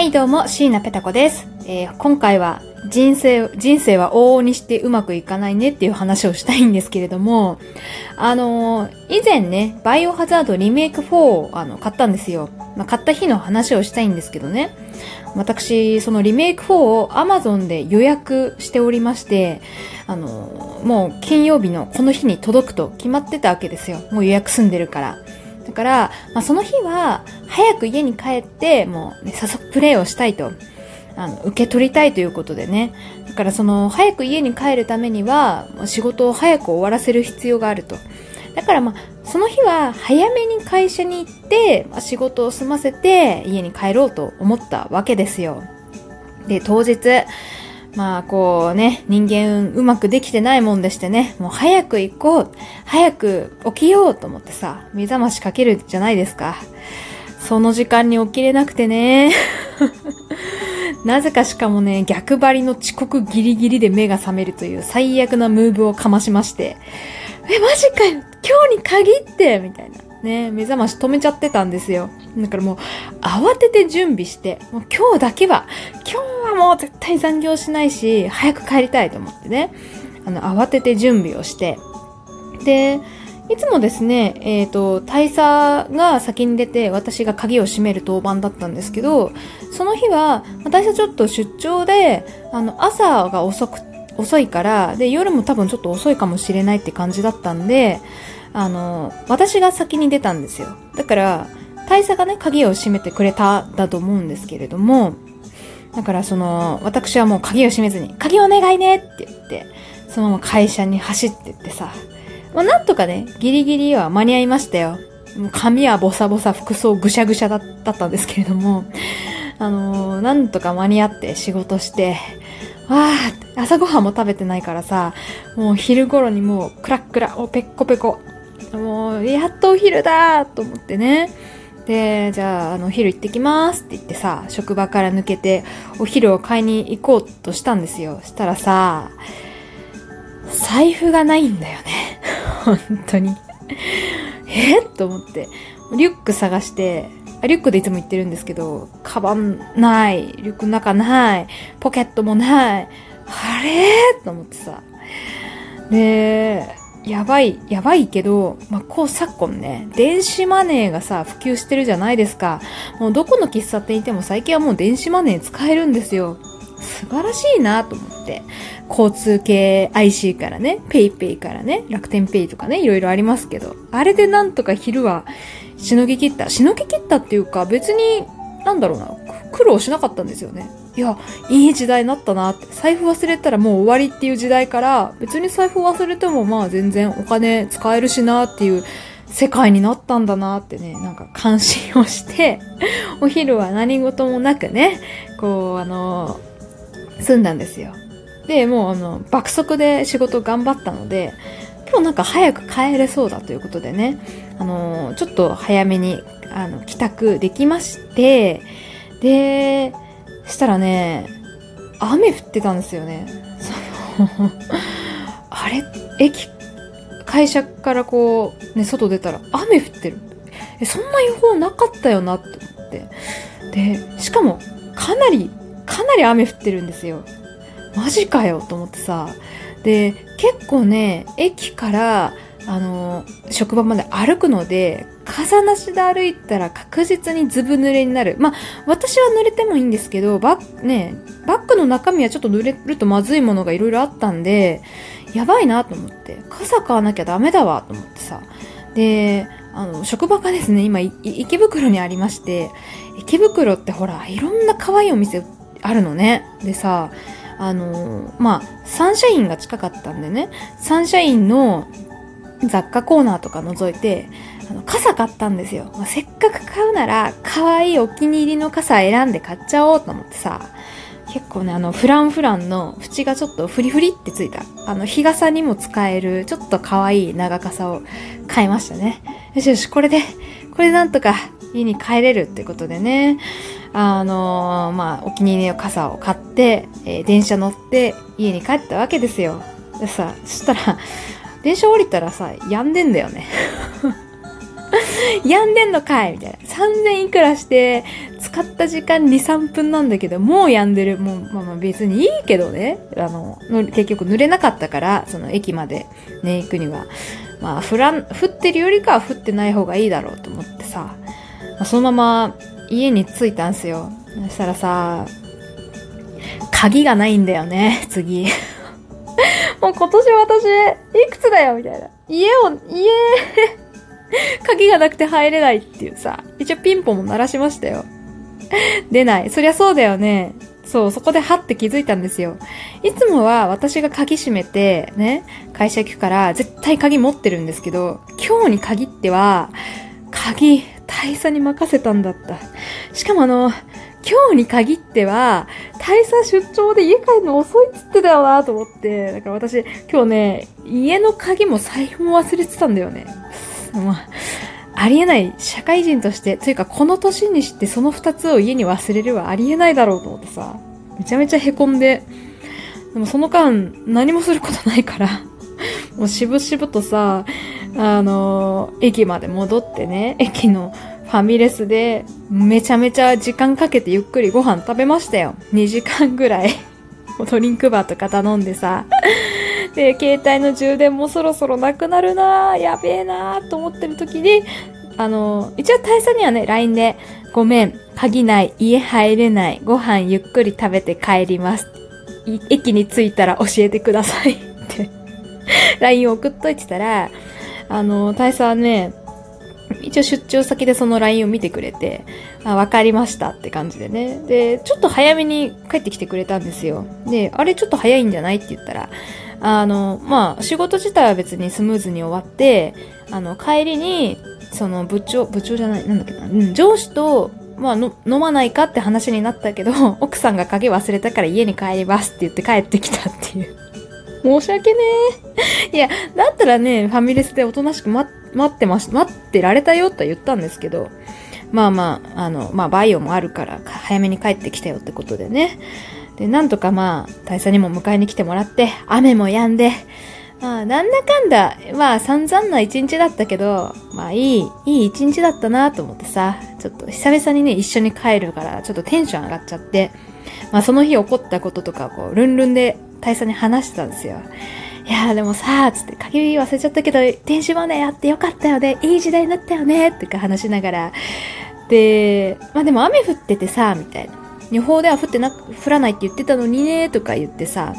はいどうも、椎名ペタ子です。えー今回は人生、人生は往々にしてうまくいかないねっていう話をしたいんですけれども、あのー以前ね、バイオハザードリメイク4をあの買ったんですよ。まあ、買った日の話をしたいんですけどね。私、そのリメイク4を Amazon で予約しておりまして、あのーもう金曜日のこの日に届くと決まってたわけですよ。もう予約済んでるから。だから、まあ、その日は、早く家に帰って、もう、ね、早速プレイをしたいと。あの、受け取りたいということでね。だからその、早く家に帰るためには、仕事を早く終わらせる必要があると。だからまあ、その日は早めに会社に行って、まあ、仕事を済ませて家に帰ろうと思ったわけですよ。で、当日、まあこうね、人間うまくできてないもんでしてね、もう早く行こう、早く起きようと思ってさ、目覚ましかけるじゃないですか。その時間に起きれなくてね。なぜかしかもね、逆張りの遅刻ギリギリで目が覚めるという最悪なムーブをかましまして、え、マジかよ今日に限ってみたいな。ね、目覚まし止めちゃってたんですよ。だからもう、慌てて準備して、もう今日だけは、今日はもう絶対残業しないし、早く帰りたいと思ってね、あの、慌てて準備をして、で、いつもですね、えっ、と、大佐が先に出て、私が鍵を閉める当番だったんですけど、その日は、大佐ちょっと出張で、あの、朝が遅く、遅いから、で、夜も多分ちょっと遅いかもしれないって感じだったんで、あの、私が先に出たんですよ。だから、大佐がね、鍵を閉めてくれた、だと思うんですけれども、だからその、私はもう鍵を閉めずに、鍵お願いねって言って、そのまま会社に走ってってさ、まあ、なんとかね、ギリギリは間に合いましたよ。もう髪はボサボサ、服装ぐしゃぐしゃだったんですけれども、あのーなんとか間に合って仕事して、わあ、朝ごはんも食べてないからさ、もう昼頃にもうクラックラ、おペッコペコ。もう、やっとお昼だと思ってね。で、じゃあ、あの、お昼行ってきますって言ってさ、職場から抜けて、お昼を買いに行こうとしたんですよ。したらさ、財布がないんだよね。本当に。えと思って。リュック探して、リュックでいつも行ってるんですけど、カバンない、リュックの中ない、ポケットもない、あれと思ってさ。で、やばい、やばいけど、まあ、こう昨今ね、電子マネーがさ、普及してるじゃないですか。もうどこの喫茶店行っても最近はもう電子マネー使えるんですよ。素晴らしいなと思って。交通系 IC からね、 PayPay からね、楽天ペイとかね、いろいろありますけど、あれでなんとか昼はしのぎ切った。しのぎ切ったっていうか、別に、なんだろうな、苦労しなかったんですよね。いや、いい時代になったなって。財布忘れたらもう終わりっていう時代から、別に財布忘れてもまあ全然お金使えるしなっていう世界になったんだなってね、なんか感心をして、お昼は何事もなくね、こう、あの、済んだんですよ。で、もうあの、爆速で仕事頑張ったので、今日なんか早く帰れそうだということでね、あの、ちょっと早めに、あの、帰宅できまして、で、したらね、雨降ってたんですよね。その、あれ？駅、会社からこう、ね、外出たら雨降ってる。え、そんな予報なかったよなって思って。で、しかも、かなり、かなり雨降ってるんですよ。マジかよと思ってさ。で、結構ね、駅から、あの、職場まで歩くので、傘なしで歩いたら確実にずぶ濡れになる。まあ、私は濡れてもいいんですけど、バッ、ね、バッグの中身はちょっと濡れるとまずいものがいろいろあったんで、やばいなと思って、傘買わなきゃダメだわと思ってさ。で、あの、職場がですね、今、池袋にありまして、池袋ってほら、いろんな可愛いお店あるのね。でさ、あの、まあ、サンシャインが近かったんでね、サンシャインの雑貨コーナーとか覗いて、あの傘買ったんですよ。まあせっかく買うなら、可愛いお気に入りの傘選んで買っちゃおうと思ってさ、結構ね、あの、フランフランの縁がちょっとフリフリってついた、あの、日傘にも使える、ちょっと可愛い長傘を買いましたね。よしよし、これで、これでなんとか家に帰れるってことでね、あのーまあ、お気に入りの傘を買って、えー電車乗って家に帰ったわけですよ。でさ、そしたら、電車降りたらさ、やんでんだよね。やんでんのかいみたいな。3000いくらして使った時間2、3分なんだけど、もうやんでる。もう、まあまあ別にいいけどね。あの、結局濡れなかったから、その駅までね、行くには。まあ、降らん、降ってるよりかは降ってない方がいいだろうと思ってさ、まあ、そのまま家に着いたんすよ。そしたらさ、鍵がないんだよね、次。もう今年私、いくつだよみたいな。家を、家、鍵がなくて入れないっていうさ、一応ピンポンも鳴らしましたよ。出ない。そりゃそうだよね。そう、そこではって気づいたんですよ。いつもは私が鍵閉めて、ね、会社行くから絶対鍵持ってるんですけど、今日に限っては、鍵、大佐に任せたんだった。しかもあの、今日に限っては、大佐出張で家帰るの遅いっつってたよなと思って、だから私、今日ね、家の鍵も財布も忘れてたんだよね。まあ、ありえない。社会人として、というかこの年にしてその二つを家に忘れるはありえないだろうと思ってさ、めちゃめちゃ凹んで、でもその間何もすることないからもうしぶしぶとさ、あのー、駅まで戻ってね、駅のファミレスでめちゃめちゃ時間かけてゆっくりご飯食べましたよ。2時間ぐらい ドリンクバーとか頼んでさ。で、携帯の充電もそろそろなくなるなやべえなと思ってる時に、あの、一応大佐にはね、LINE で、ごめん、鍵ない、家入れない、ご飯ゆっくり食べて帰ります。駅に着いたら教えてくださいって LINE 送っといてたら、あの、大佐はね、一応出張先でその LINE を見てくれて、あ、わかりましたって感じでね。で、ちょっと早めに帰ってきてくれたんですよ。で、あれちょっと早いんじゃないって言ったら、あの、まあ、仕事自体は別にスムーズに終わって、あの、帰りに、その部長、部長じゃない、なんだっけな、うん、上司と、まあ、の、飲まないかって話になったけど、奥さんが鍵忘れたから家に帰りますって言って帰ってきたっていう。申し訳ねえ。いや、だったらね、ファミレスでおとなしく待って待ってまし、待ってられたよとは言ったんですけど、まあまあ、あの、まあバイオもあるから、早めに帰ってきたよってことでね。で、なんとかまあ、大佐にも迎えに来てもらって、雨も止んで、まあ、なんだかんだ、まあ、散々な一日だったけど、まあ、いい、いい一日だったなと思ってさ、ちょっと久々にね、一緒に帰るから、ちょっとテンション上がっちゃって、まあ、その日起こったこととか、こう、ルンルンで大佐に話してたんですよ。いやーでもさ、つって、鍵忘れちゃったけど、電子マネーやってよかったよね、いい時代になったよね、ってか話しながら、で、まあでも雨降っててさ、みたいな。予報では降ってな、降らないって言ってたのにね、とか言ってさ、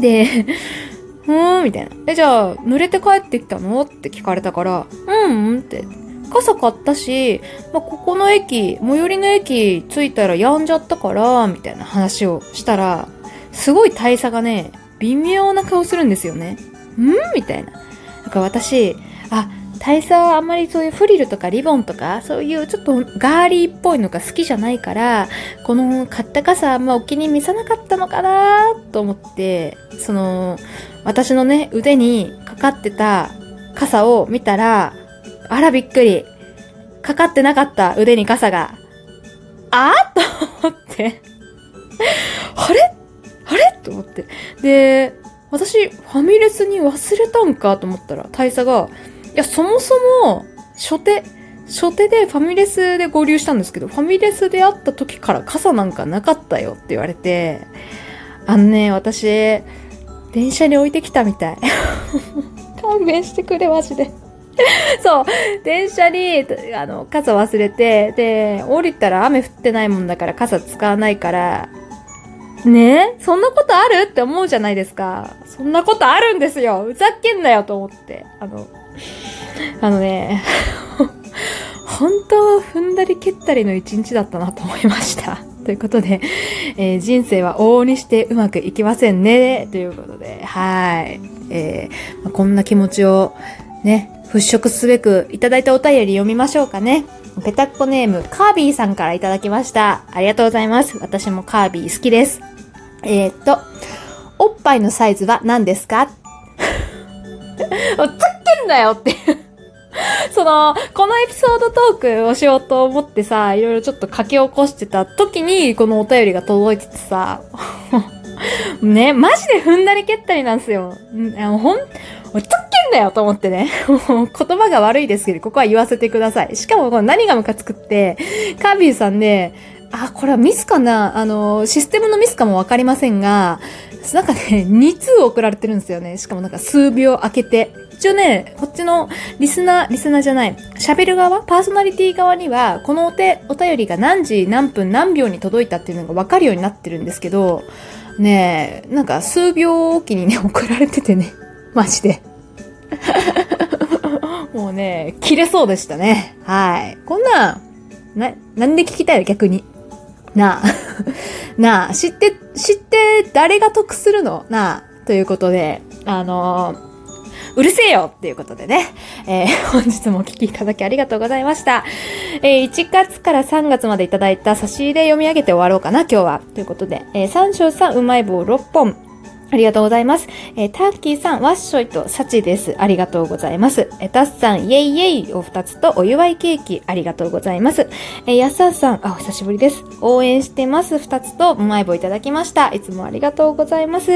で、ふーん、みたいな。え、じゃあ、濡れて帰ってきたの？って聞かれたから、うんうんって。傘買ったし、まあ、ここの駅、最寄りの駅着いたらやんじゃったから、みたいな話をしたら、すごい大差がね、微妙な顔するんですよね。ん？みたいな。なんか私、あ、大佐はあんまりそういうフリルとかリボンとか、そういうちょっとガーリーっぽいのが好きじゃないから、この買った傘あんまお気に召さなかったのかなと思って、その、私のね、腕にかかってた傘を見たら、あらびっくり。かかってなかった腕に傘が。あと思って。あれ？あれ？と思って。で、私、ファミレスに忘れたんかと思ったら、大佐が、いや、そもそも、初手、初手でファミレスで合流したんですけど、ファミレスで会った時から傘なんかなかったよって言われて、あのね、私、電車に置いてきたみたい。勘弁してくれ、マジで。そう、電車に、あの、傘忘れて、で、降りたら雨降ってないもんだから傘使わないから、ね？えそんなことある？って思うじゃないですか。そんなことあるんですよ。ふざけんなよと思って。あの、あのね、本当踏んだり蹴ったりの一日だったなと思いました。ということで、えー、人生は往々にしてうまくいきませんね。ということで、はい。えーまあ、こんな気持ちをね、払拭すべくいただいたお便り読みましょうかね。ペタッコネーム、カービィさんからいただきました。ありがとうございます。私もカービィ好きです。えー、っと、おっぱいのサイズは何ですか？つっけんなよって その、このエピソードトークをしようと思ってさ、いろいろちょっと書き起こしてた時に、このお便りが届いててさ、ね、マジで踏んだり蹴ったりなんすよ。ん、ほん、つっけんなよと思ってね。言葉が悪いですけど、ここは言わせてください。しかも、この何がムカつくって、カービィさんね、あ、これはミスかな？あの、システムのミスかもわかりませんが、なんかね、2通送られてるんですよね。しかもなんか数秒空けて。一応ね、こっちのリスナー、リスナーじゃない、喋る側パーソナリティ側には、このお手、お便りが何時何分何秒に届いたっていうのがわかるようになってるんですけど、ねえ、なんか数秒おきにね、送られててね。マジで。もうね、切れそうでしたね。はい。こんな、な、なんで聞きたいの？逆に。なあ。なあ、知って、知って誰が得するの？なあ。ということで、あのーうるせえよっていうことでね、えー、本日もお聞きいただきありがとうございました。えー、1月から3月までいただいた差し入れ読み上げて終わろうかな、今日は。ということで、えー、三章さん、うまい棒6本、ありがとうございます。えー、タッキーさん、ワッショイとサチです。ありがとうございます。えー、タスさん、イェイイェイお二つとお祝いケーキ、ありがとうございます。えー、ヤッサさん、あ、お久しぶりです。応援してます。二つと、うまい棒いただきました。いつもありがとうございます。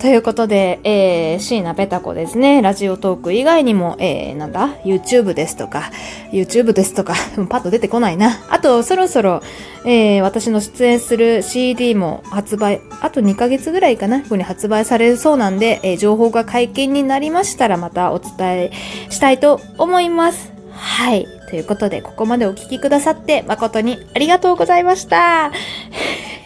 ということで、えー、椎名ペタ子ですね。ラジオトーク以外にも、えー、なんだ ?YouTube ですとか、YouTube ですとか、パッと出てこないな。あと、そろそろ、えー、私の出演する CD も発売、あと2ヶ月ぐらいかな、ここに発売されるそうなんで、えー、情報が解禁になりましたらまたお伝えしたいと思います。はい。ということで、ここまでお聞きくださって誠にありがとうございました。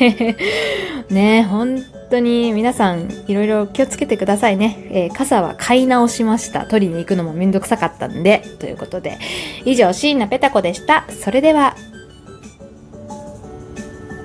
ねえ、本当に皆さんいろいろ気をつけてくださいね。えー、傘は買い直しました。取りに行くのもめんどくさかったんで。ということで、以上、椎名ペタ子でした。それでは、